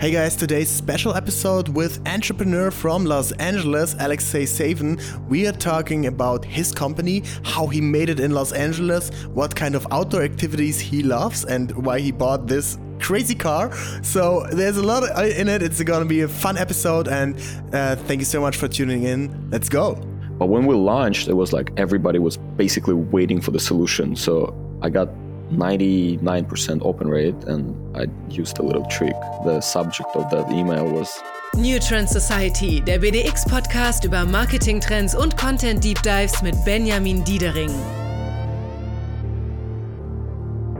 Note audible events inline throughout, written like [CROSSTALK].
Hey guys, today's special episode with entrepreneur from Los Angeles, Alexey Savin. We are talking about his company, how he made it in Los Angeles, what kind of outdoor activities he loves, and why he bought this crazy car. So there's a lot in it. It's gonna be a fun episode, and uh, thank you so much for tuning in. Let's go. But when we launched, it was like everybody was basically waiting for the solution. So I got 99% open rate and I used a little trick. The subject of that email was New Trend Society, der BDX-Podcast über Marketingtrends und Content Deep Dives mit Benjamin Diedering.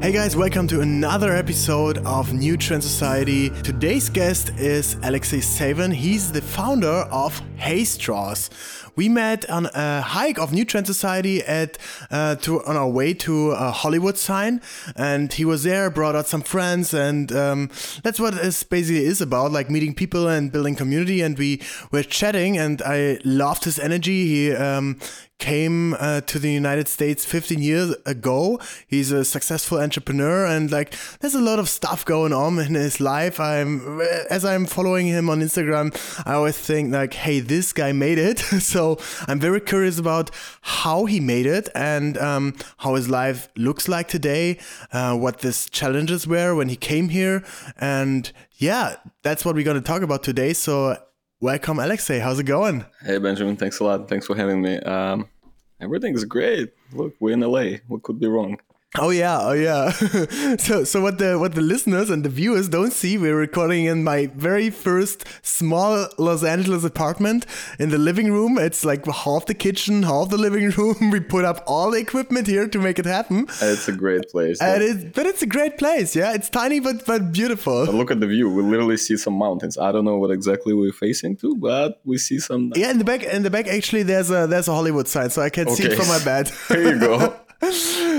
Hey guys, welcome to another episode of New Trend Society. Today's guest is Alexey Savin. He's the founder of HEY!Straws. We met on a hike of New Trend Society at uh, to on our way to a Hollywood sign, and he was there, brought out some friends, and um, that's what this basically is about, like meeting people and building community. And we were chatting, and I loved his energy. He um, came uh, to the United States 15 years ago. He's a successful entrepreneur and like there's a lot of stuff going on in his life. I'm as I'm following him on Instagram, I always think like, hey, this guy made it. [LAUGHS] so I'm very curious about how he made it and um, how his life looks like today, uh, what his challenges were when he came here, and yeah, that's what we're going to talk about today. So Welcome, Alexey. How's it going? Hey, Benjamin. Thanks a lot. Thanks for having me. Um, everything's great. Look, we're in LA. What could be wrong? Oh yeah, oh yeah. [LAUGHS] so so what the what the listeners and the viewers don't see, we're recording in my very first small Los Angeles apartment in the living room. It's like half the kitchen, half the living [LAUGHS] room. We put up all the equipment here to make it happen. It's a great place. And it, but it's a great place. Yeah, it's tiny but but beautiful. But look at the view. We literally see some mountains. I don't know what exactly we're facing to, but we see some. Yeah, in the back in the back actually there's a there's a Hollywood sign, so I can okay. see it from my bed. [LAUGHS] there you go.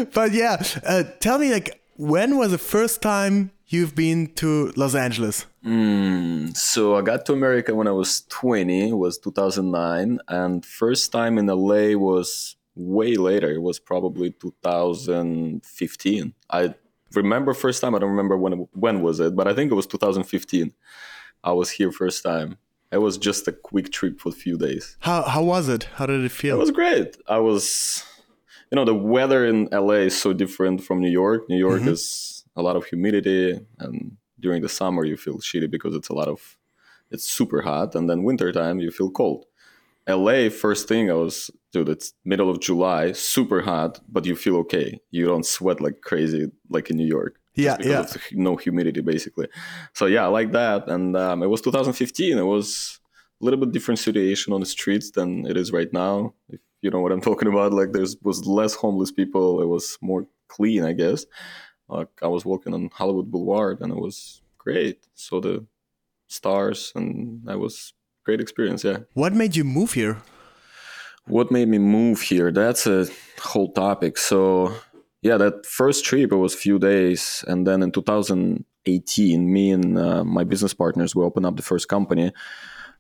But yeah, uh, tell me like when was the first time you've been to Los Angeles? Mm, so I got to America when I was 20, it was 2009, and first time in LA was way later. It was probably 2015. I remember first time. I don't remember when when was it, but I think it was 2015. I was here first time. It was just a quick trip for a few days. How how was it? How did it feel? It was great. I was you know the weather in LA is so different from New York. New York mm-hmm. is a lot of humidity, and during the summer you feel shitty because it's a lot of it's super hot, and then wintertime you feel cold. LA, first thing I was, dude, it's middle of July, super hot, but you feel okay. You don't sweat like crazy like in New York. Yeah, yeah. no humidity basically. So yeah, I like that. And um, it was 2015. It was a little bit different situation on the streets than it is right now. If you know what I'm [LAUGHS] talking about. Like there was less homeless people. It was more clean, I guess. Like I was walking on Hollywood Boulevard and it was great. Saw the stars and that was great experience. Yeah. What made you move here? What made me move here? That's a whole topic. So yeah, that first trip it was a few days, and then in 2018, me and uh, my business partners we opened up the first company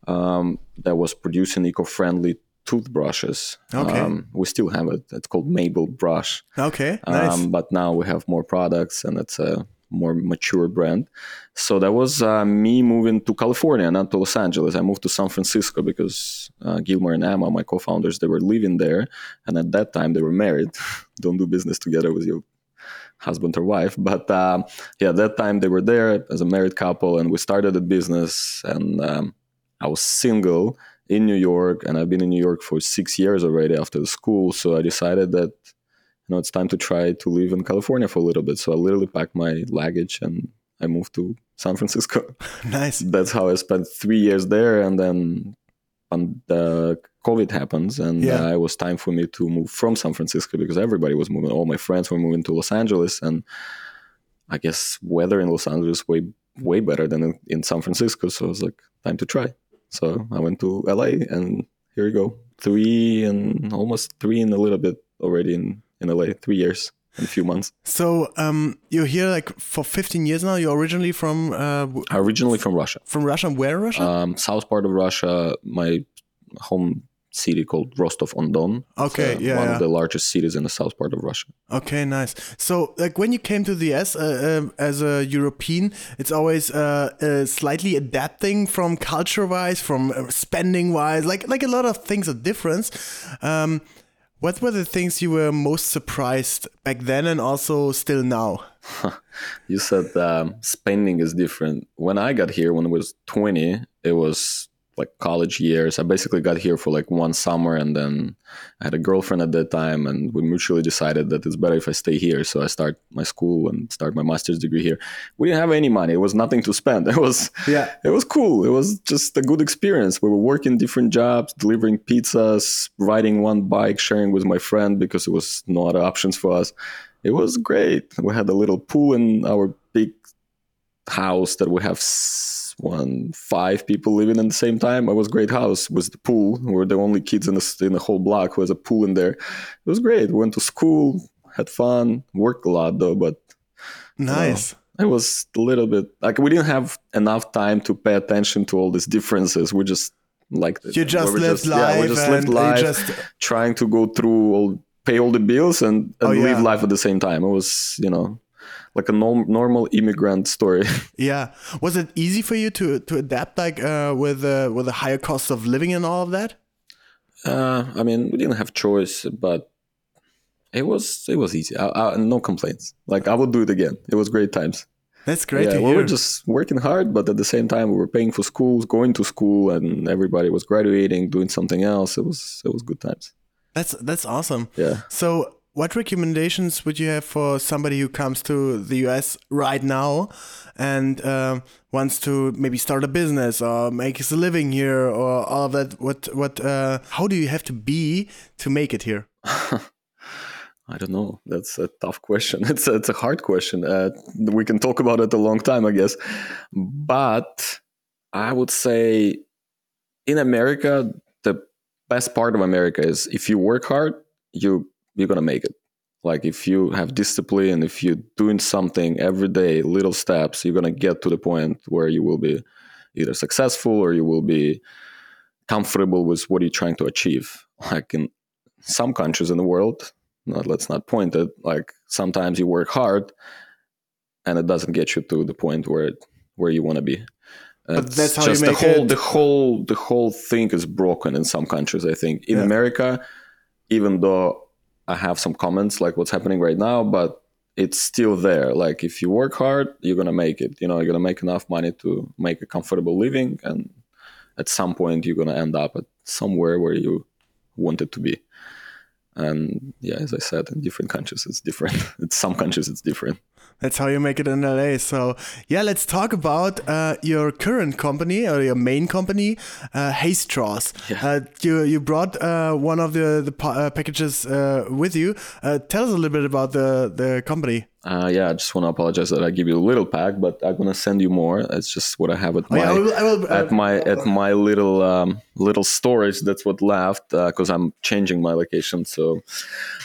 um, that was producing eco-friendly toothbrushes. Okay. Um, we still have it. It's called Mable Brush. Okay. Nice. Um, but now we have more products and it's a more mature brand. So that was uh, me moving to California, not to Los Angeles. I moved to San Francisco because uh, Gilmore and Emma, my co-founders, they were living there, and at that time they were married. [LAUGHS] Don't do business together with your husband or wife, but uh, yeah, at that time they were there as a married couple, and we started a business. And um, I was single, in New York, and I've been in New York for six years already after the school. So I decided that you know it's time to try to live in California for a little bit. So I literally packed my luggage and I moved to San Francisco. [LAUGHS] nice. That's how I spent three years there, and then and the COVID happens, and yeah. uh, it was time for me to move from San Francisco because everybody was moving. All my friends were moving to Los Angeles, and I guess weather in Los Angeles way way better than in, in San Francisco. So I was like, time to try. So I went to LA, and here we go, three and almost three and a little bit already in in LA, three years in a few months. So um, you're here like for 15 years now. You're originally from uh, originally from Russia. From Russia, where Russia? Um, south part of Russia. My home city called Rostov on Don. Okay, yeah, one yeah. of the largest cities in the south part of Russia. Okay, nice. So, like when you came to the US uh, um, as a European, it's always uh, uh, slightly adapting from culture-wise, from uh, spending-wise. Like like a lot of things are different. Um, what were the things you were most surprised back then, and also still now? [LAUGHS] You said um, spending is different. When I got here, when I was 20, it was like college years. I basically got here for like one summer, and then I had a girlfriend at that time, and we mutually decided that it's better if I stay here. So I start my school and start my master's degree here. We didn't have any money. It was nothing to spend. [LAUGHS] It was Yeah. it was cool. It was just a good experience. We were working different jobs, delivering pizzas, riding one bike, sharing with my friend because it was no other options for us. It was great. We had a little pool in our house that we have one five people living in the same time. It was a great house with the pool. We were the only kids in the in the whole block who has a pool in there. It was great. We went to school, had fun, worked a lot though, but Nice. it was a little bit like we didn't have enough time to pay attention to all these differences. We just like You just lived yeah, life we just lived life, just- trying to go through all, pay all the bills and, and Oh, live life at the same time. It was you know like a norm, normal immigrant story. [LAUGHS] Yeah. Was it easy for you to to adapt, like uh, with uh, with the higher cost of living and all of that? Uh, I mean, we didn't have choice, but it was it was easy. I, I, no complaints. Like I would do it again. It was great times. That's great yeah, we were just working hard, but at the same time, we were paying for schools, going to school, and everybody was graduating, doing something else. It was it was good times. That's that's awesome. Yeah. So, what recommendations would you have for somebody who comes to the US right now and um, wants to maybe start a business or make his living here or all of that? What what? Uh, how do you have to be to make it here? [LAUGHS] I don't know. That's a tough question. [LAUGHS] It's a, it's a hard question. Uh, we can talk about it a long time, I guess. But I would say in America, the best part of America is if you work hard, you you're gonna make it. Like if you have discipline, if you're doing something every day, little steps, you're gonna get to the point where you will be either successful or you will be comfortable with what you're trying to achieve. [LAUGHS] Like in some countries in the world, not, let's not point it like sometimes you work hard and it doesn't get you to the point where it, where you want to be But It's that's how you just make the whole it- the whole the whole thing is broken in some countries i think in Yeah. america even though i have some comments like what's happening right now but it's still there. Like if you work hard you're gonna make it. You know you're gonna make enough money to make a comfortable living and at some point you're gonna end up at somewhere where you wanted to be. And yeah as i said in different countries it's different. [LAUGHS] In some countries it's different That's how you make it in LA. So, yeah, let's talk about uh, your current company or your main company, uh, HEY!Straws. Yeah. Uh, you you brought uh, one of the the uh, packages uh, with you. Uh, tell us a little bit about the the company. Uh, yeah i just want to apologize that i give you a little pack but i'm gonna send you more that's just what i have at Oh, my yeah, I will, I will, uh, at my at my little um, little storage. That's what left because I'm changing my location. So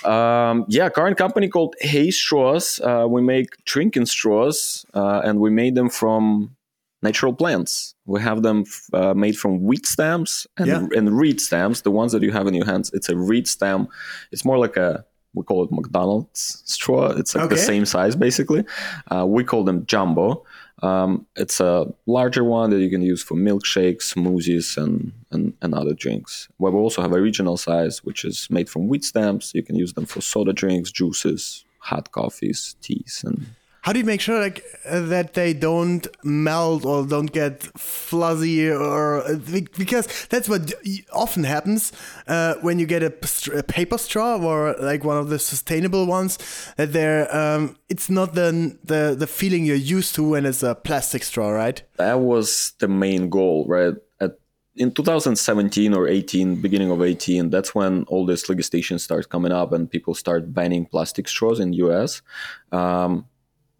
um, yeah, current company called HEY!Straws. Uh, we make drinking straws, uh, and we made them from natural plants. We have them uh, made from wheat stems and Yeah. and reed stems. The ones that you have in your hands, it's a reed stem. It's more like a we call it McDonald's straw. It's like the same size basically. Uh, we call them jumbo. Um, it's a larger one that you can use for milkshakes, smoothies, and, and, and other drinks. We also have a regional size, which is made from wheat stems. You can use them for soda drinks, juices, hot coffees, teas, and How do you make sure like that they don't melt or don't get fuzzy or because that's what often happens uh, when you get a, a paper straw or like one of the sustainable ones that they're um, it's not the, the the feeling you're used to when it's a plastic straw, right? that was the main goal, right? In 2017 or 18, beginning of 18, that's when all this legislation starts coming up and people start banning plastic straws in US. Um,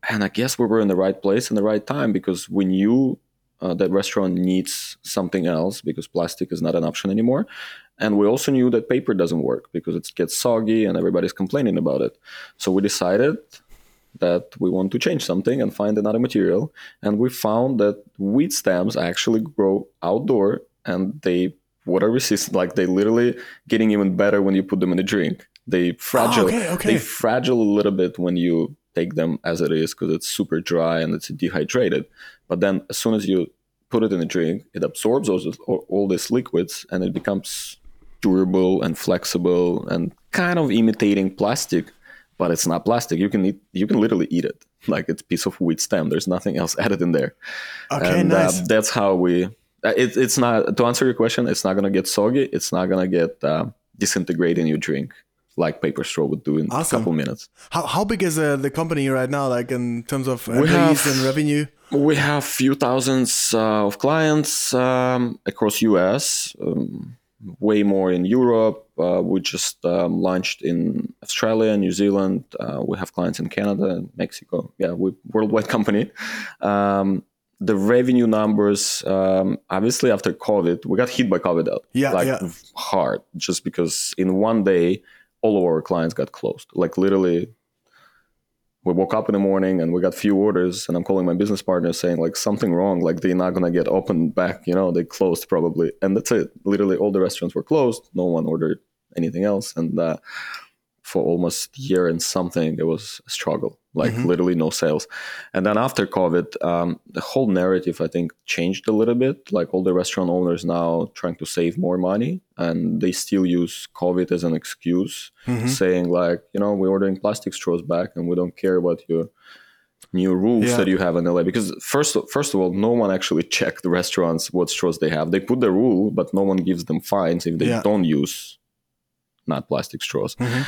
and I guess we were in the right place in the right time because we knew uh, that restaurant needs something else because plastic is not an option anymore. And we also knew that paper doesn't work because it gets soggy and everybody's complaining about it. So we decided that we want to change something and find another material. And we found that wheat stems actually grow outdoor and they water resistant. Like they literally getting even better when you put them in a drink. They fragile. Oh, okay, okay. They fragile a little bit when you take them as it is because it's super dry and it's dehydrated. But then as soon as you put it in a drink, it absorbs those all these liquids and it becomes durable and flexible and kind of imitating plastic, but it's not plastic. You can eat, you can literally eat it like it's a piece of wheat stem. There's nothing else [LAUGHS] added in there. Okay, and, nice. Uh, that's how we. Uh, it, it's not to answer your question. It's not gonna get soggy. It's not gonna get uh, disintegrate in your drink like paper straw would do in Awesome. a couple minutes. How how big is uh, the company right now? Like in terms of employees have- and revenue? We have few thousands uh, of clients um, across US, um, way more in Europe. Uh, we just um, launched in Australia, New Zealand. Uh, we have clients in Canada and Mexico. Yeah, we worldwide company. Um, the revenue numbers, um, obviously after COVID, we got hit by COVID out. Yeah, like yeah. hard, just because in one day all of our clients got closed. Like literally we woke up in the morning and we got few orders and i'm calling my business partner saying like something wrong like they're not gonna get open back you know they closed probably. And that's it. Literally all the restaurants were closed. No one ordered anything else. And uh, for almost a year and something it was a struggle like Mhm. literally no sales and then after covid um, the whole narrative i think changed a little bit like all the restaurant owners now trying to save more money and they still use covid as an excuse Mhm. saying like, you know, we're ordering plastic straws back and we don't care about your new rules Yeah. that you have in LA. Because first, first of all, no one actually [LAUGHS] checked the restaurants what straws they have. They put the rule, but no one gives them fines if they Yeah. don't use not plastic straws. Mhm.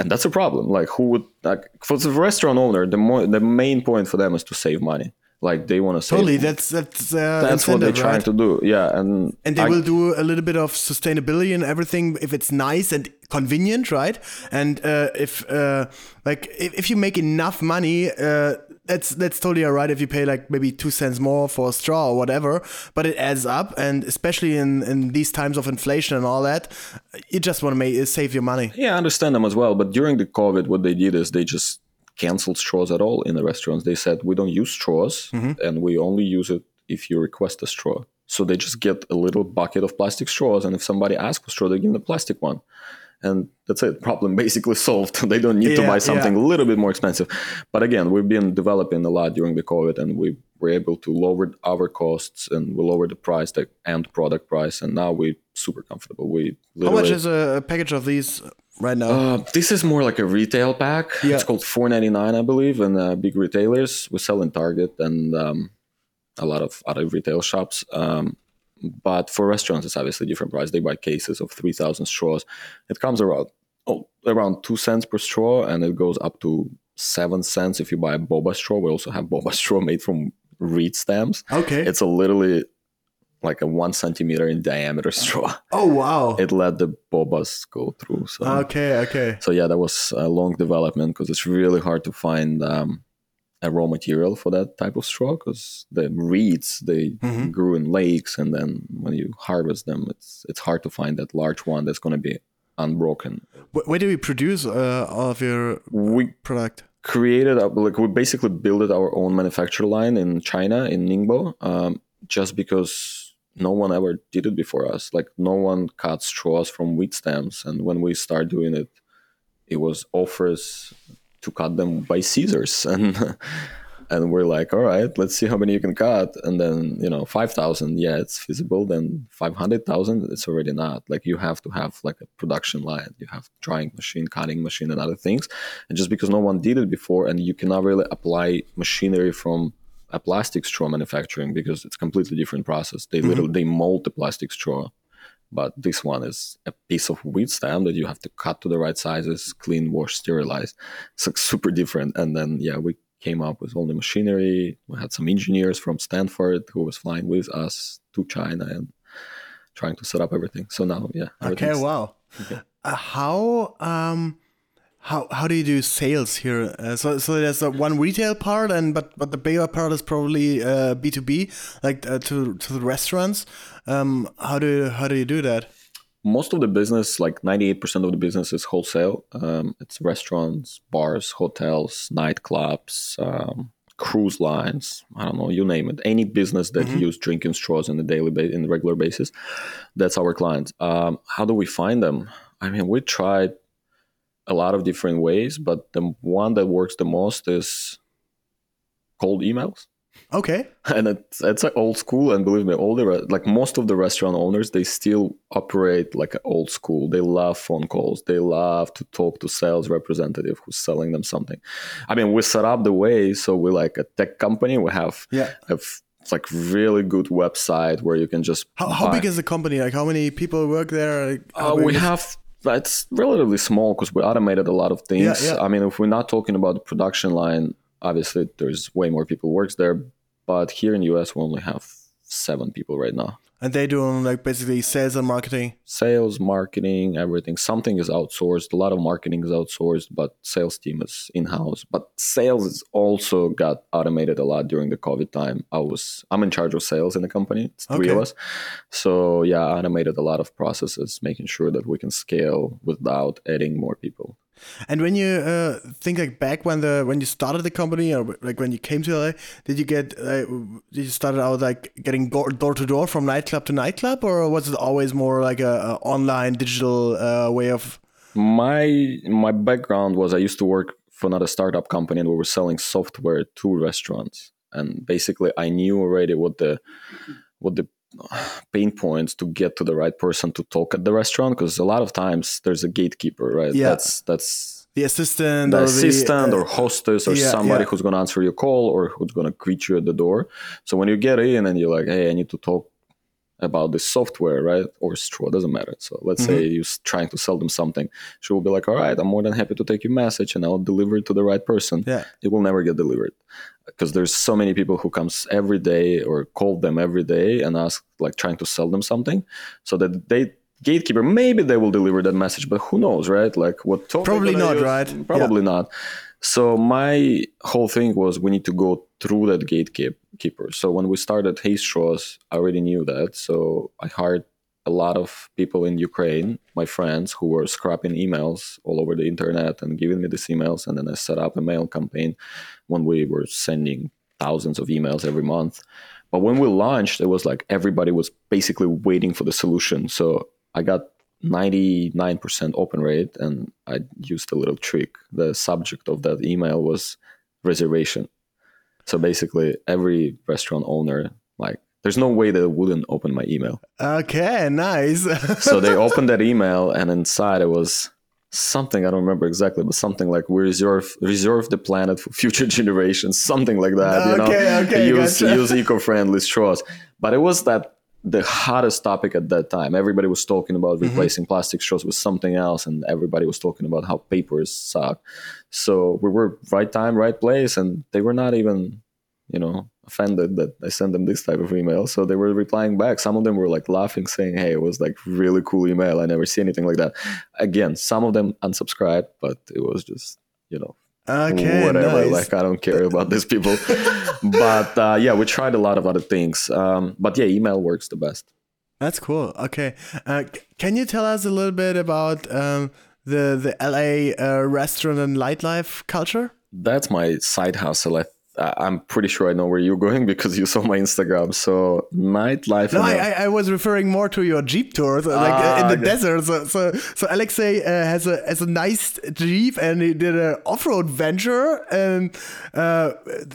And that's a problem. Like, who would like for the restaurant owner? The more the main point for them is to save money. Like they want to save. Totally. That's that's uh, that's what they're trying right? to do. Yeah, and And they I- will do a little bit of sustainability and everything if it's nice and convenient, right? And uh, if uh, like if, if you make enough money, uh, that's that's totally alright if you pay like maybe two cents more for a straw or whatever. But it adds up, and especially in in these times of inflation and all that, you just want to make save your money. Yeah, I understand them as well. But during the COVID, what they did is they just canceled straws at all in the restaurants. They said we don't use straws mm-hmm. and we only use it if you request a straw. So they just get a little bucket of plastic straws, and if somebody asks for a straw, they give them a plastic one. And that's it. Problem [LAUGHS] basically solved. [LAUGHS] they don't need to buy something yeah. a little bit more expensive. But again, we've been developing a lot during the COVID, and we were able to lower our costs and we lower the price, the end product price, and now we're super comfortable. We How much is a, package of these right now? uh, this is more like a retail pack. Yeah. It's called four ninety nine, I believe, and uh, big retailers. We sell in Target and um, a lot of other retail shops. Um, but for restaurants, it's obviously a different price. They buy cases of three thousand straws. It comes around oh, around two cents per straw, and it goes up to seven cents if you buy a boba straw. We also have boba [LAUGHS] straw made from reed stems. okay. It's a literally like a one centimeter in diameter [LAUGHS] straw. oh wow. It let the bobas go through. So okay. Okay. so yeah that was a long development because it's really hard to find um, a raw material for that type of straw because the reeds they Mhm. grew in lakes and then when you harvest them it's it's hard to find that large one that's going to be unbroken Where do we produce uh, all of your we product? created a- like we basically built our own manufacture line in china in ningbo um, just because no one ever did it before us like no one cut straws from wheat stems and when we started doing it it was offers to cut them by scissors. [LAUGHS] And and we're like all right let's see how many you can cut. And then you know 5000 yeah it's feasible. Then 500000 it's already not. Like you have to have like a production line. You have drying machine cutting machine and other things. And just because no one did it before and you cannot really apply machinery from a plastic straw manufacturing because it's completely different process. They mm-hmm. literally they mold the plastic straw but this one is a piece of wheat stem that you have to cut to the right sizes, clean, wash, sterilize. It's like super different. And then yeah, we came up with all the machinery. We had some engineers from Stanford who was flying with us to China and trying to set up everything. So now yeah, Okay, wow. Uh, how um how how do you do sales here? Uh, so so there's a one retail part, and but but the bigger part is probably uh, B two B, like uh, to to the restaurants. Um, how do how do you do that? most of the business, like 98% of the business is wholesale. Um, it's restaurants, bars, hotels, nightclubs, um, cruise lines. I don't know, you name it. Any business that use drinking straws in the daily ba- in regular basis, that's our clients. Um, how do we find them? I mean, we tried a lot of different ways, but the one that works the most is cold emails Okay. [LAUGHS] and it's it's like old school and believe me all the re- like most of the restaurant owners they still operate like old school they love phone calls they love to talk to sales representative who's selling them something i mean we set up the way so we're like a tech company we have Yeah. a f- it's like really good website where you can just How, how big is the company? Like how many people work there? Like, uh, we have it's relatively small because we automated a lot of things. Yeah, yeah. I mean, if we're not talking about the production line, obviously there's way more people works there. But here in US, we only have seven people right now. And they doing like basically sales and marketing. Sales, marketing, everything. Something is outsourced. A lot of marketing is outsourced, but sales team is in house. But sales is also got automated a lot during the COVID time. I was I'm in charge of sales in the company. It's three of us. So yeah, automated a lot of processes, making sure that we can scale without adding more people. And when you uh, think like back when the when you started the company or like when you came to LA, did you get uh, did you started out like getting door to door from nightclub to nightclub, or was it always more like a, a online digital uh, way of? My my background was I used to work for another startup company and we were selling software to restaurants. And basically I knew already what the what the pain points to get to the right person to talk at the restaurant because a lot of times there's a gatekeeper, right? Yeah. That's that's The assistant, the or assistant the, or uh, hostess or yeah, somebody yeah. who's going to answer your call or who's going to greet you at the door. So when you get in and you're like, hey, I need to talk about this software, right? Or straw, doesn't matter. So let's say Mm-hmm. you're trying to sell them something. She will be like, all right, I'm more than happy to take your message and I'll deliver it to the right person. yeah, It will never get delivered because there's so many people who comes every day or call them every day and ask like trying to sell them something so that they gatekeeper maybe they will deliver that message but who knows right like what Probably not, use, right? probably not so my whole thing was we need to go through that gatekeeper so when we started Straws i already knew that so i hired a lot of people in ukraine my friends who were scrapping emails all over the internet and giving me these emails and then i set up a mail campaign when we were sending thousands of emails every month. But when we launched, it was like everybody was basically waiting for the solution. So I got 99% open rate and I used a little trick. The subject of that email was reservation. So basically every restaurant owner like there's no way they wouldn't open my email. okay, nice. [LAUGHS] So they opened that email and inside it was something I don't remember exactly, but something like we reserve reserve the planet for future [LAUGHS] generations, something like that. You Okay, know, okay, use gotcha. use eco-friendly straws. But it was that the hottest topic at that time. Everybody was talking about Mm-hmm. replacing plastic straws with something else, and everybody was talking about how papers suck. So we were right time, right place, and they were not even, you know, offended that I sent them this type of email. So they were replying back. Some of them were like laughing, saying, "Hey, it was like really cool email. I never see anything like that." Again, some of them unsubscribed, but it was just, you know, okay, whatever. nice. Like I don't care about these people. but uh, yeah, we tried a lot of other things. Um, but yeah, email works the best. That's cool. Okay, uh, can you tell us a little bit about um, the the LA uh, restaurant and nightlife culture? That's my side hustle. I, I'm pretty sure I know where you're going [LAUGHS] because you saw my Instagram. So nightlife. No, I, I, a- I I was referring more to your Jeep tours, uh, like uh, in Ah, the okay. desert. So, so, so Alexey uh, has a has a nice Jeep, and he did an off road venture, and uh,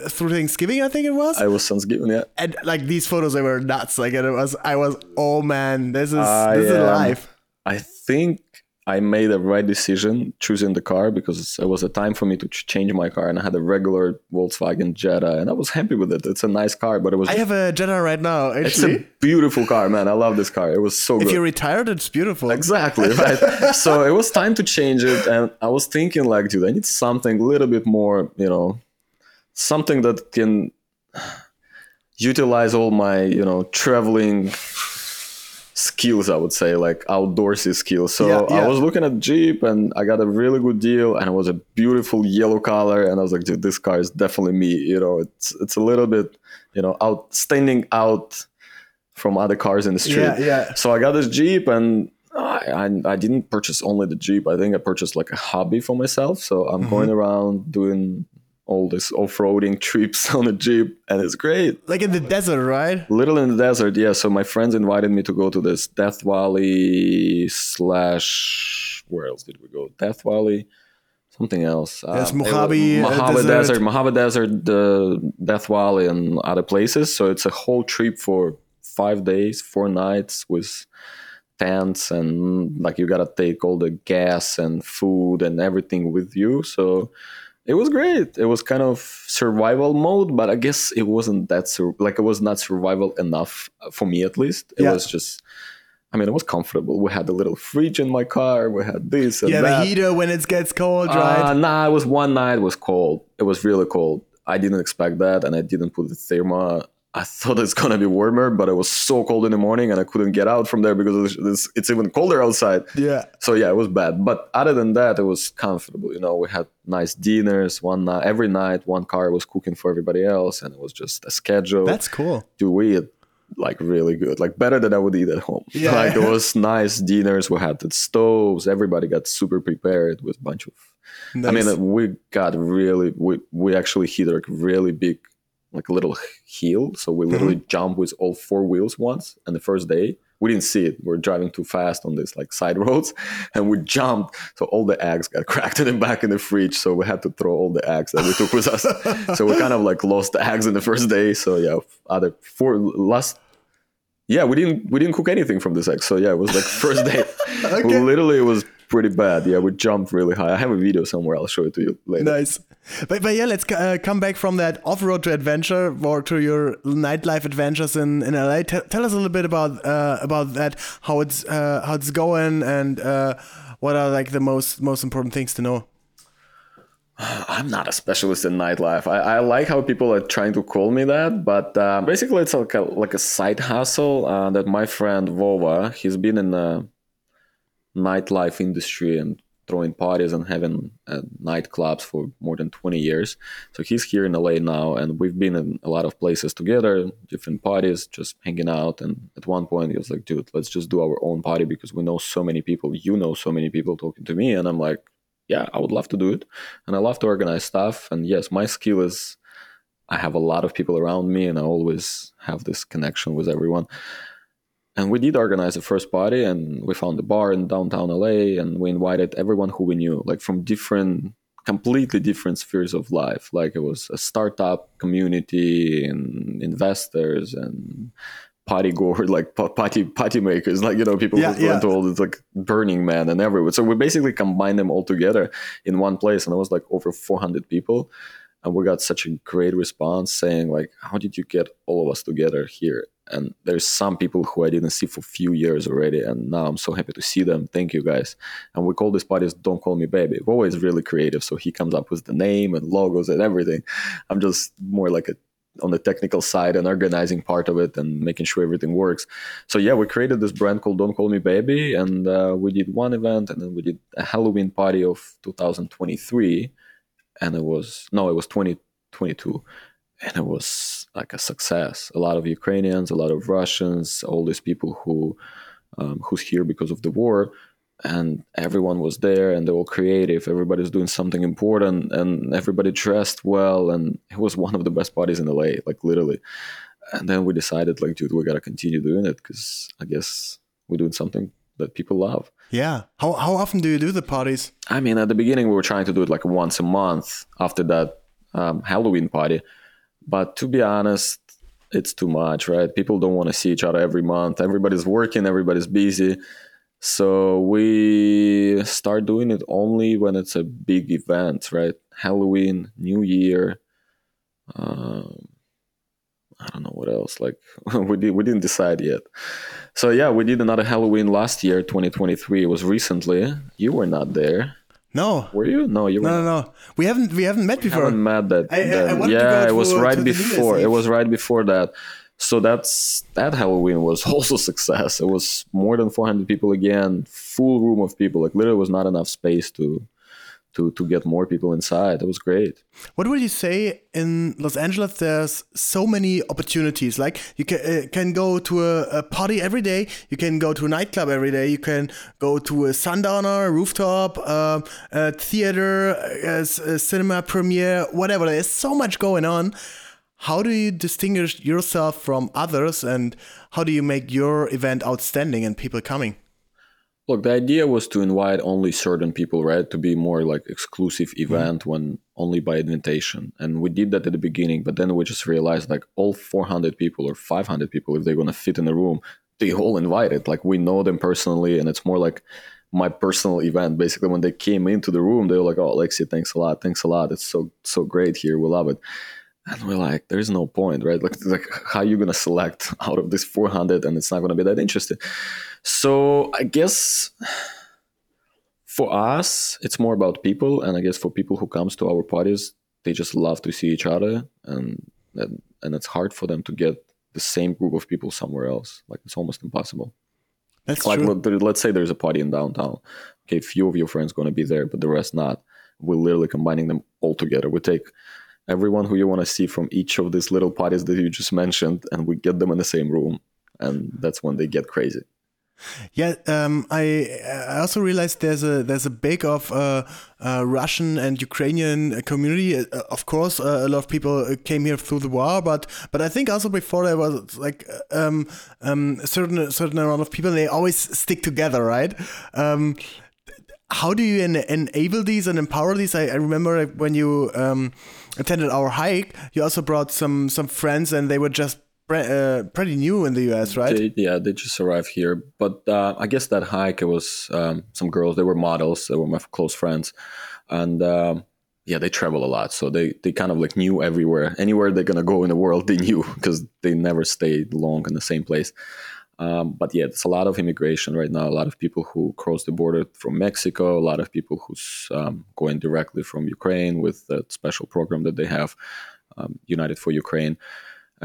through Thanksgiving, I think it was. I was Thanksgiving, yeah. and like these photos, they were nuts. Like it was, I was, oh man, this is I, this is um, life. I think I made the right decision choosing the car because it was a time for me to change my car, and I had a regular Volkswagen Jetta, and I was happy with it. It's a nice car, but it was I have a Jetta right now. it's a beautiful car, man. I love this car. It was so Good. if you're retired, it's beautiful. Exactly [LAUGHS] right. so it was time to change it, and I was thinking like, dude, I need something a little bit more, you know, something that can utilize all my, you know, traveling skills. I would say like outdoorsy skills. So Yeah, yeah. I was looking at Jeep, and I got a really good deal, and it was a beautiful yellow color, and I was like, dude, this car is definitely me. You know, it's it's a little bit, you know, out standing out from other cars in the street. Yeah, yeah. So I got this Jeep and I, I, I didn't purchase only the Jeep. I think I purchased like a hobby for myself. So I'm Mm-hmm. going around doing all these off-roading trips [LAUGHS] on a jeep, and it's great. Like in the desert, right? Little in the desert, yeah. So my friends invited me to go to this Death Valley slash where else did we go? Death Valley, something else. There's Um, it was Mojave, uh, Mojave Desert. Desert, Mojave Desert, the Death Valley, and other places. So it's a whole trip for five days, four nights with tents and like you gotta take all the gas and food and everything with you. So it was great. It was kind of survival mode, but I guess it wasn't that sur- like it was not survival enough uh, for me at least. It Yeah. was just. I mean, it was comfortable. We had a little fridge in my car. We had this and Yeah, that. the heater when it gets cold, Uh, right? nah, it was one night. It was cold. It was really cold. I didn't expect that, and I didn't put the therma. I thought it's gonna be warmer, but it was so cold in the morning, and I couldn't get out from there because it's, it's, even colder outside. yeah. So yeah, it was bad. But other than that, it was comfortable. You know, we had nice dinners. One night, every night, one car was cooking for everybody else, and it was just a schedule That's cool. Do we eat like really good, like better than I would eat at home. Yeah. [LAUGHS] Like it was nice dinners. We had the stoves. Everybody got super prepared with a bunch of. I mean, we got really we we actually hit like really big, like a little hill. So we literally Mm-hmm. jumped with all four wheels once. And the first day we didn't see it. We are driving too fast on this like side [LAUGHS] roads, and we jumped. So all the eggs got [LAUGHS] cracked in the back in the fridge. So we had to throw all the eggs that we took with us. so we kind of like lost the eggs in the first day. So yeah, other four last. Yeah, we didn't we didn't cook anything from this egg. So yeah, it was like first day. [LAUGHS] Okay. Literally, it was pretty bad. Yeah, we jumped really high. I have a video somewhere. I'll show it to you later. Nice. But, but yeah, let's uh, come back from that off road to adventure or to your nightlife adventures in, in LA. T- tell us a little bit about uh, about that, how it's uh, how it's going, and uh, what are like the most most important things to know. [SIGHS] I'm not a specialist in nightlife. I, I like how people are trying to call me that, but uh, basically it's like a like a side hustle uh, that my friend Vova, he's been in the nightlife industry and throwing parties and having uh, nightclubs for more than 20 years. So he's here in LA now, and we've been in a lot of places together, different parties, just hanging out. And at one point, he was like, "Dude, let's just do our own party because we know so many people. You know so many people talking to me." And I'm like, "Yeah, I would love to do it, and I love to organize stuff. And yes, my skill is." I have a lot of people around me, and I always have this connection with everyone and we did organize the first party and we found a bar in downtown LA and we invited everyone who we knew like from different completely different spheres of life. Like it was a startup community and investors and party goer [LAUGHS] like party party makers like you know people Yeah, who yeah. into all this like burning man and everywhere so we basically combined them all together in one place and it was like over 400 people. And we got such a great response saying like how did you get all of us together here and there's some people who i didn't see for a few years already and now i'm so happy to see them. Thank you guys. And we call these parties don't call me baby. Is really creative so he comes up with the name and logos and everything. I'm just more like a on the technical side and organizing part of it and making sure everything works. So yeah we created this brand called don't call me baby and uh, we did one event and then we did a halloween party of 2023 and it was no it was 2022 and it was like a success a lot of ukrainians a lot of russians all these people who um, who's here because of the war and everyone was there and they were creative everybody's doing something important and everybody dressed well and it was one of the best parties in la like literally and then we decided like dude we gotta continue doing it because i guess we're doing something that people love Yeah. How how often do you do the parties? I mean, at the beginning, we were trying to do it like once a month after that um, Halloween party. But to be honest, it's too much, right? People don't want to see each other every month. Everybody's working, everybody's busy. So we start doing it only when it's a big event, right? Halloween, New Year. Um, I don't know what else. Like [LAUGHS] we did, we didn't decide yet. So yeah, we did another Halloween last year, 2023. It was recently. You were not there, No. were you? No, you were. No, no, no. We haven't we haven't met before. haven't met that. I- I- I wanted to yeah, it was right to the New Year's before. It was right before that. So that's that Halloween was [LAUGHS] also success. It was more than 400 people again, full room of people. Like literally, was not enough space to to to get more people inside. It was great. What would you say in Los Angeles? There's so many opportunities. Like you can uh, can go to a, a, party every day. You can go to a nightclub every day. You can go to a sundowner, a rooftop, uh, a theater, a, a cinema premiere, whatever. There's so much going on. How do you distinguish yourself from others, and how do you make your event outstanding and people coming? Look, the idea was to invite only certain people, right? To be more like exclusive mm-hmm. event mm. when only by invitation. And we did that at the beginning, but then we just realized like all 400 people or 500 people, if they're going to fit in the room, they all invited. Like we know them personally, and it's more like my personal event. Basically, when they came into the room, they were like, "Oh, Alexey, thanks a lot, thanks a lot. It's so so great here. We love it." And we're like, "There's no point, right? Like, like how are you gonna select [LAUGHS] out of this 400, and it's not gonna be that interesting." So I guess for us, it's more about people, and I guess for people who comes to our parties, they just love to see each other, and and, and it's hard for them to get the same group of people somewhere else. Like it's almost impossible. That's like true. let's say there's a party in downtown. Okay, few of your friends going to be there, but the rest not. We're literally combining them all together. We take everyone who you want to see from each of these little parties that you just mentioned, and we get them in the same room, and that's when they get crazy. Yeah, um, I I also realized there's a there's a big of uh, uh, Russian and Ukrainian community. Uh, of course, uh, a lot of people came here through the war, but but I think also before there was like um, um, a certain certain amount of people. They always stick together, right? Um, how do you en enable these and empower these? I, I remember when you um, attended our hike, you also brought some some friends, and they were just uh, pretty new in the US, right? They, yeah, they just arrived here. But uh, I guess that hike, it was um, some girls. They were models. They were my close friends, and um, yeah, they travel a lot. So they they kind of like knew everywhere, anywhere they're gonna go in the world, they knew because they never stayed long in the same place. Um, but yeah, there's a lot of immigration right now. A lot of people who cross the border from Mexico. A lot of people who's um, going directly from Ukraine with that special program that they have, um, United for Ukraine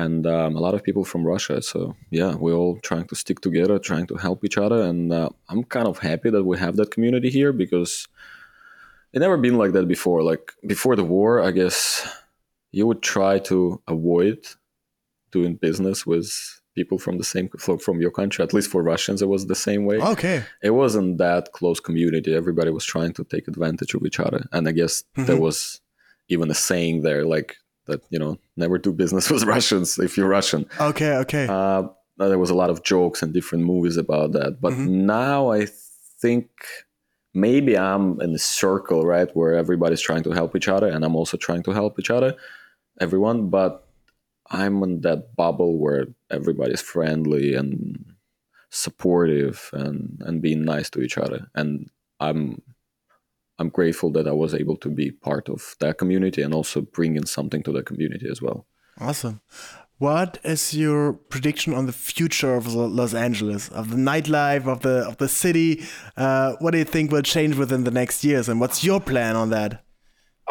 and um, a lot of people from Russia. So yeah, we're all trying to stick together, trying to help each other, and uh, I'm kind of happy that we have that community here because it never been like that before. Like before the war, I guess you would try to avoid doing business with people from the same from your country. At least for Russians, it was the same way. Okay, it wasn't that close community. Everybody was trying to take advantage of each other, and I guess mm-hmm. there was even a saying there like that you know never do business [LAUGHS] with Russians if you're Russian. Okay, okay. Uh, there was a lot of jokes and different movies about that, but mm-hmm. now I think maybe I'm in a circle right where everybody's trying to help each other, and I'm also trying to help each other, everyone. But I'm in that bubble where everybody's friendly and supportive and and being nice to each other, and I'm I'm grateful that I was able to be part of that community and also bring in something to the community as well. Awesome. What is your prediction on the future of Los Angeles, of the nightlife, of the of the city? Uh, what do you think will change within the next years, and what's your plan on that?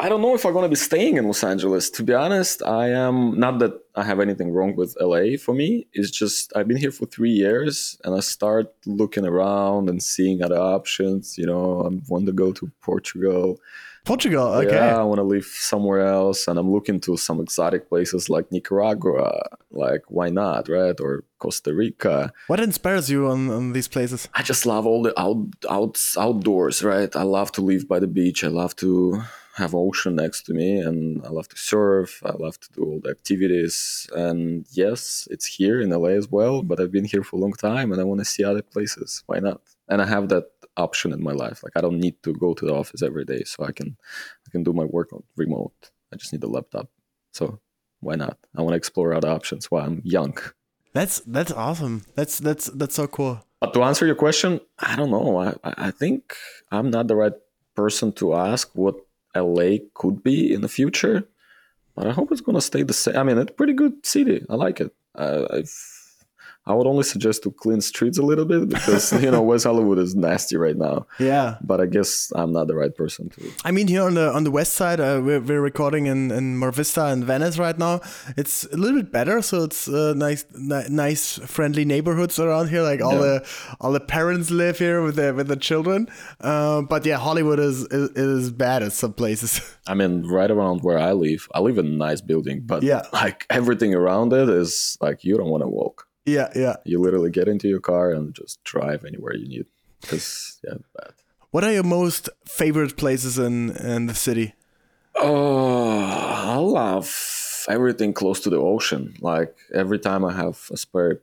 I don't know if I'm going to be staying in Los Angeles. To be honest, I am not that I have anything wrong with LA for me. It's just I've been here for three years and I start looking around and seeing other options. You know, I want to go to Portugal. Portugal, okay. Yeah, I want to live somewhere else and I'm looking to some exotic places like Nicaragua. Like, why not, right? Or Costa Rica. What inspires you on, on these places? I just love all the out, out outdoors, right? I love to live by the beach. I love to have ocean next to me and I love to surf. I love to do all the activities. And yes, it's here in LA as well, but I've been here for a long time and I want to see other places. Why not? And I have that option in my life. Like I don't need to go to the office every day, so I can I can do my work on remote. I just need a laptop. So why not? I want to explore other options while I'm young. That's that's awesome. That's that's that's so cool. But to answer your question, I don't know. I I think I'm not the right person to ask what LA could be in the future. But I hope it's gonna stay the same. I mean, it's a pretty good city. I like it. Uh, I've I would only suggest to clean streets a little bit because [LAUGHS] you know West Hollywood is nasty right now. Yeah. But I guess I'm not the right person to. I mean, here on the on the west side, uh, we're, we're recording in in Mar Vista and Venice right now. It's a little bit better, so it's uh, nice, ni- nice, friendly neighborhoods around here. Like all Yeah. the all the parents live here with their with the children. Uh, but yeah, Hollywood is, is is bad at some places. [LAUGHS] I mean, right around where I live, I live in a nice building, but Yeah. like everything around it is like you don't want to walk. Yeah, yeah. You literally get into your car and just drive anywhere you need. Because yeah, bad. What are your most favorite places in in the city? Oh, I love everything close to the ocean. Like every time I have a spare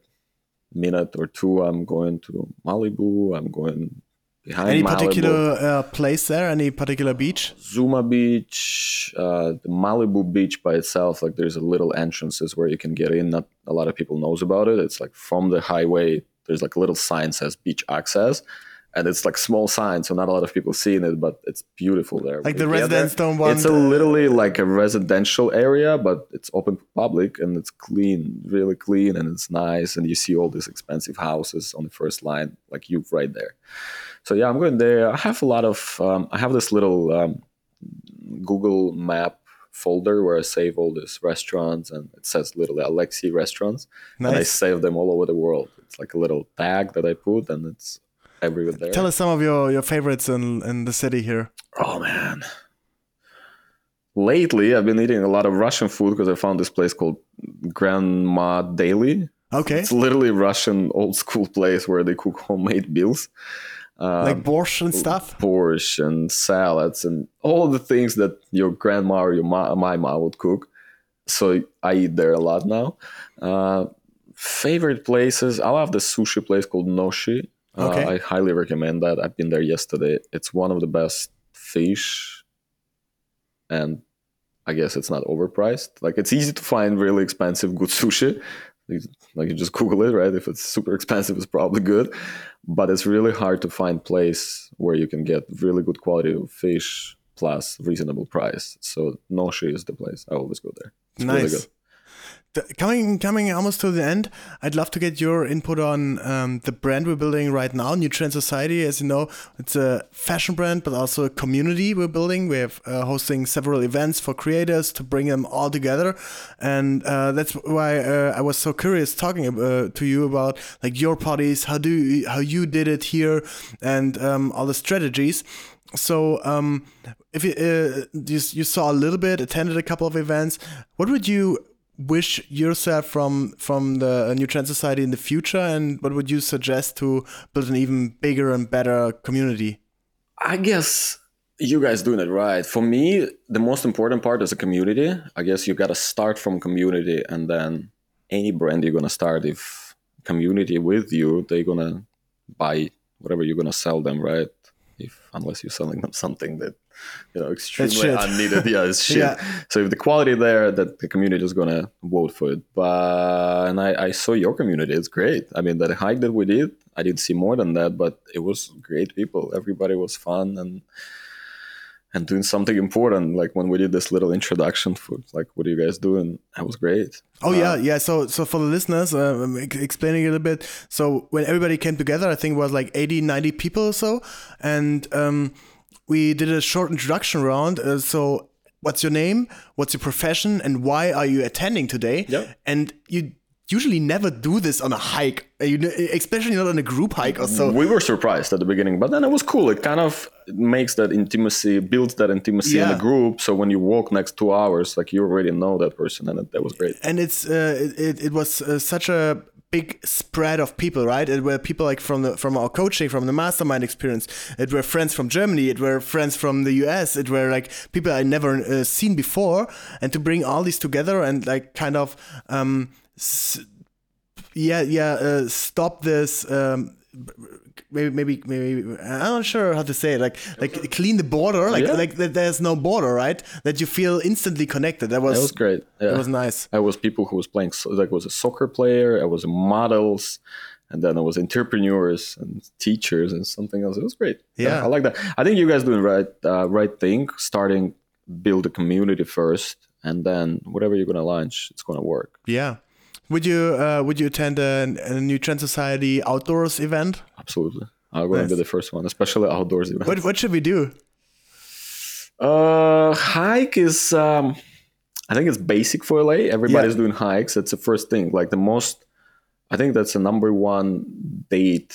minute or two, I'm going to Malibu. I'm going behind Any Malibu. particular uh, place there? Any particular beach? Zuma Beach, uh, the Malibu Beach by itself, like there's a little entrances where you can get in. Not a lot of people knows about it. It's like from the highway. There's like a little sign says beach access, and it's like small sign, so not a lot of people seeing it, but it's beautiful there. Like the get there, residents don't want. It's a literally like a residential area, but it's open to public and it's clean, really clean, and it's nice. And you see all these expensive houses on the first line, like you right there. So yeah, I'm going there. I have a lot of. Um, I have this little um, Google Map folder where I save all these restaurants, and it says literally Alexey restaurants, nice. and I save them all over the world. It's like a little tag that I put, and it's everywhere there. Tell us some of your, your favorites in, in the city here. Oh man. Lately, I've been eating a lot of Russian food because I found this place called Grandma Daily. Okay. It's literally Russian old school [LAUGHS] place where they cook homemade meals. Um, like borscht and stuff. borscht and salads and all the things that your grandma or your ma- my mom would cook. So I eat there a lot now. Uh, favorite places? I love the sushi place called Noshi. Uh, Okay. I highly recommend that. I've been there yesterday. It's one of the best fish, and I guess it's not overpriced. Like it's easy to find really expensive good sushi. Like you just Google it, right? If it's super expensive, it's probably good but it's really hard to find place where you can get really good quality of fish plus reasonable price. So Noshi is the place. I always go there. It's really nice. good. Coming coming almost to the end, I'd love to get your input on um, the brand we're building right now, New Trend Society. As you know, it's a fashion brand, but also a community we're building. We're uh, hosting several events for creators to bring them all together, and uh, that's why uh, I was so curious talking uh, to you about like your parties, how do you, how you did it here, and um, all the strategies. So, um, if you, uh, you you saw a little bit, attended a couple of events, what would you wish yourself from from the New Trend Society in the future, and what would you suggest to build an even bigger and better community? I guess you guys doing it right. For me, the most important part is a community. I guess you got to start from community, and then any brand you're gonna start, if community with you, they're gonna buy whatever you're gonna sell them, right? If unless you're selling them something that you know extremely unneeded, yeah, it's [LAUGHS] shit. Yeah. So if the quality there, that the community is gonna vote for it. But and I, I saw your community; it's great. I mean, that hike that we did, I didn't see more than that, but it was great people. Everybody was fun and and doing something important. Like when we did this little introduction for like, what are you guys doing? That was great. Oh yeah, yeah. So so for the listeners, uh, I'm explaining it a bit. So when everybody came together, I think it was like 80, 90 people or so, and um, we did a short introduction round. Uh, so what's your name? What's your profession? And why are you attending today? Yep. And you usually never do this on a hike, uh, especially not on a group hike or so. we were surprised at the beginning, but then it was cool. It kind of makes that intimacy, builds that intimacy in Yeah. the group. So when you walk next two hours, like you already know that person, and it, that was great. and it's uh, it, it- it was uh, such a big spread of people right it were people like from the from our coaching from the mastermind experience it were friends from germany it were friends from the us it were like people i never uh, seen before and to bring all these together and like kind of um s- yeah yeah uh, stop this um maybe maybe maybe i'm not sure how to say it like like clean the border like Yeah. like that there's no border right that you feel instantly connected that was That was great. Yeah. that was nice I was people who was playing like was a soccer player. I was models, and then I was entrepreneurs and teachers and something else. It was great. Yeah. I like that. I think you guys doing right uh, right thing. Starting build a community first, and then whatever you're gonna launch, it's gonna work. Yeah. Would you uh, would you attend a, a New Trend Society outdoors event? Absolutely. I'm going Nice. to be the first one, especially outdoors events. What what should we do? Uh, hike is, um, I think it's basic for LA. Everybody's Yeah. doing hikes. It's the first thing. Like the most, I think that's the number one date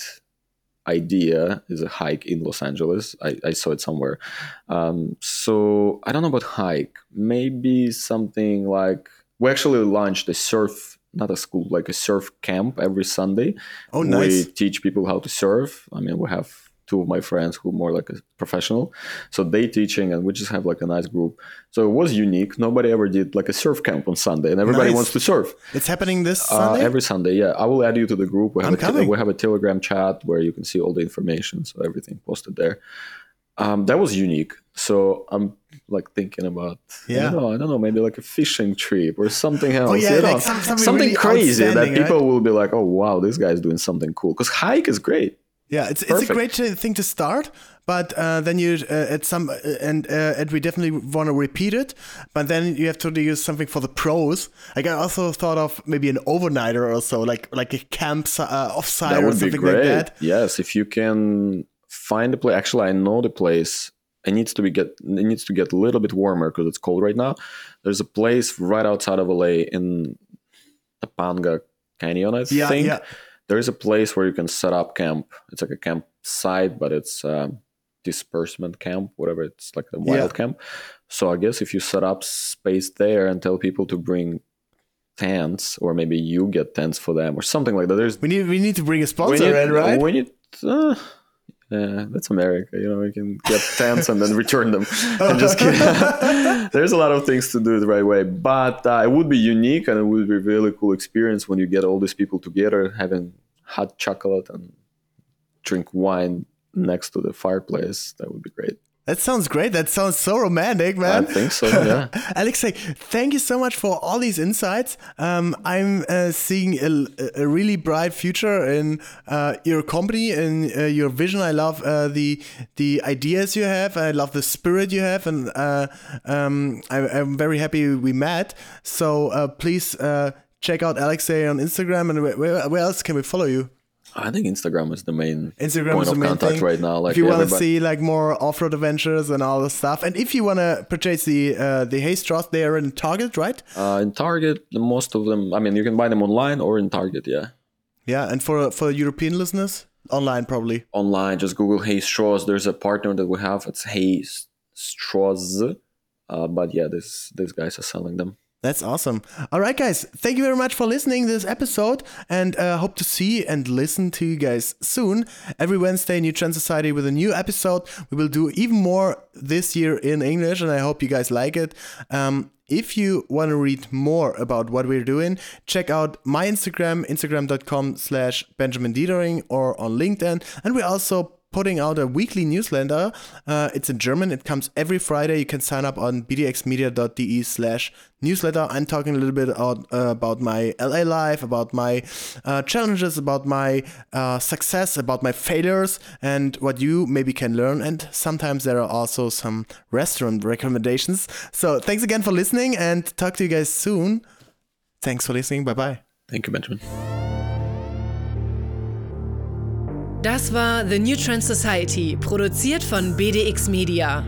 idea is a hike in Los Angeles. I, I saw it somewhere. Um, so I don't know about hike. Maybe something like we actually launched a surf, not a school, like a surf camp every Sunday. Oh, nice. We teach people how to surf. I mean, we have two of my friends who are more like a professional, so they teaching, and we just have like a nice group. So it was unique. Nobody ever did like a surf camp on Sunday, and everybody Nice. wants to surf. It's happening this Uh, Sunday. every Sunday, yeah. I will add you to the group. We have, I'm a coming. we have a Telegram chat where you can see all the information, so everything posted there. Um, that was unique. So I'm like thinking about, Yeah. yeah, know, I don't know, maybe like a fishing trip or something else. Oh, yeah, you like know? some- something really crazy that outstanding, people will be like, oh wow, this guy's doing something cool. Because hike is great. Yeah, it's it's a great thing to start, but uh, then you uh, at some uh, and uh, and we definitely want to repeat it. But then you have to use something for the pros. Like I also thought of maybe an overnighter or so, like like a camp uh, offsite that or would be something great. like that. Yes, if you can find a place. Actually, I know the place. It needs to be get. It needs to get a little bit warmer because it's cold right now. There's a place right outside of LA in Topanga Canyon, I Yeah, think. yeah. There is a place where you can set up camp. It's like a campsite, but it's um, disbursement camp, whatever. It's like a wild Yeah. camp. So I guess if you set up space there and tell people to bring tents, or maybe you get tents for them, or something like that. There's We need we need to bring a sponsor you, in, right? When you, uh, yeah, that's America. You know, you can get tents and then return them. [LAUGHS] I'm just kidding. [LAUGHS] There's a lot of things to do the right way, but uh, it would be unique and it would be a really cool experience when you get all these people together, having hot chocolate and drink wine next to the fireplace. That would be great. That sounds great. That sounds so romantic, man. I think so. Yeah. [LAUGHS] Alexey, thank you so much for all these insights. Um, I'm uh, seeing a, a really bright future in uh, your company and uh, your vision. I love uh, the the ideas you have. I love the spirit you have, and uh, um, I, I'm very happy we met. So uh, please uh, check out Alexey on Instagram. And where where else can we follow you? I think Instagram is the main Instagram point is the of main contact thing. right now. Like if you want to see like more off-road adventures and all the stuff, and if you want to purchase the uh, the HEY!Straws, they are in Target, right? uh, in Target, most of them. I mean, you can buy them online or in Target. Yeah. Yeah, and for for European listeners, online probably. online just google HEY!Straws there's a partner that we have it's hey straws uh, but yeah this these guys are selling them That's awesome. All right, guys, thank you very much for listening to this episode, and uh, hope to see and listen to you guys soon. Every Wednesday, New Trend Society with a new episode. We will do even more this year in English, and I hope you guys like it. Um, if you want to read more about what we're doing, check out my Instagram, instagram.com slash Benjamin Dietering, or on LinkedIn. And we're also putting out a weekly newsletter. Uh, it's in German. It comes every Friday. You can sign up on bdxmedia.de slash newsletter. I'm talking a little bit about, uh, about my LA life, about my uh, challenges, about my uh, success, about my failures, and what you maybe can learn. And sometimes there are also some restaurant recommendations. So thanks again for listening and talk to you guys soon. Thanks for listening. Bye bye. thank you benjamin Das war The New Trend Society, produziert von BDX Media.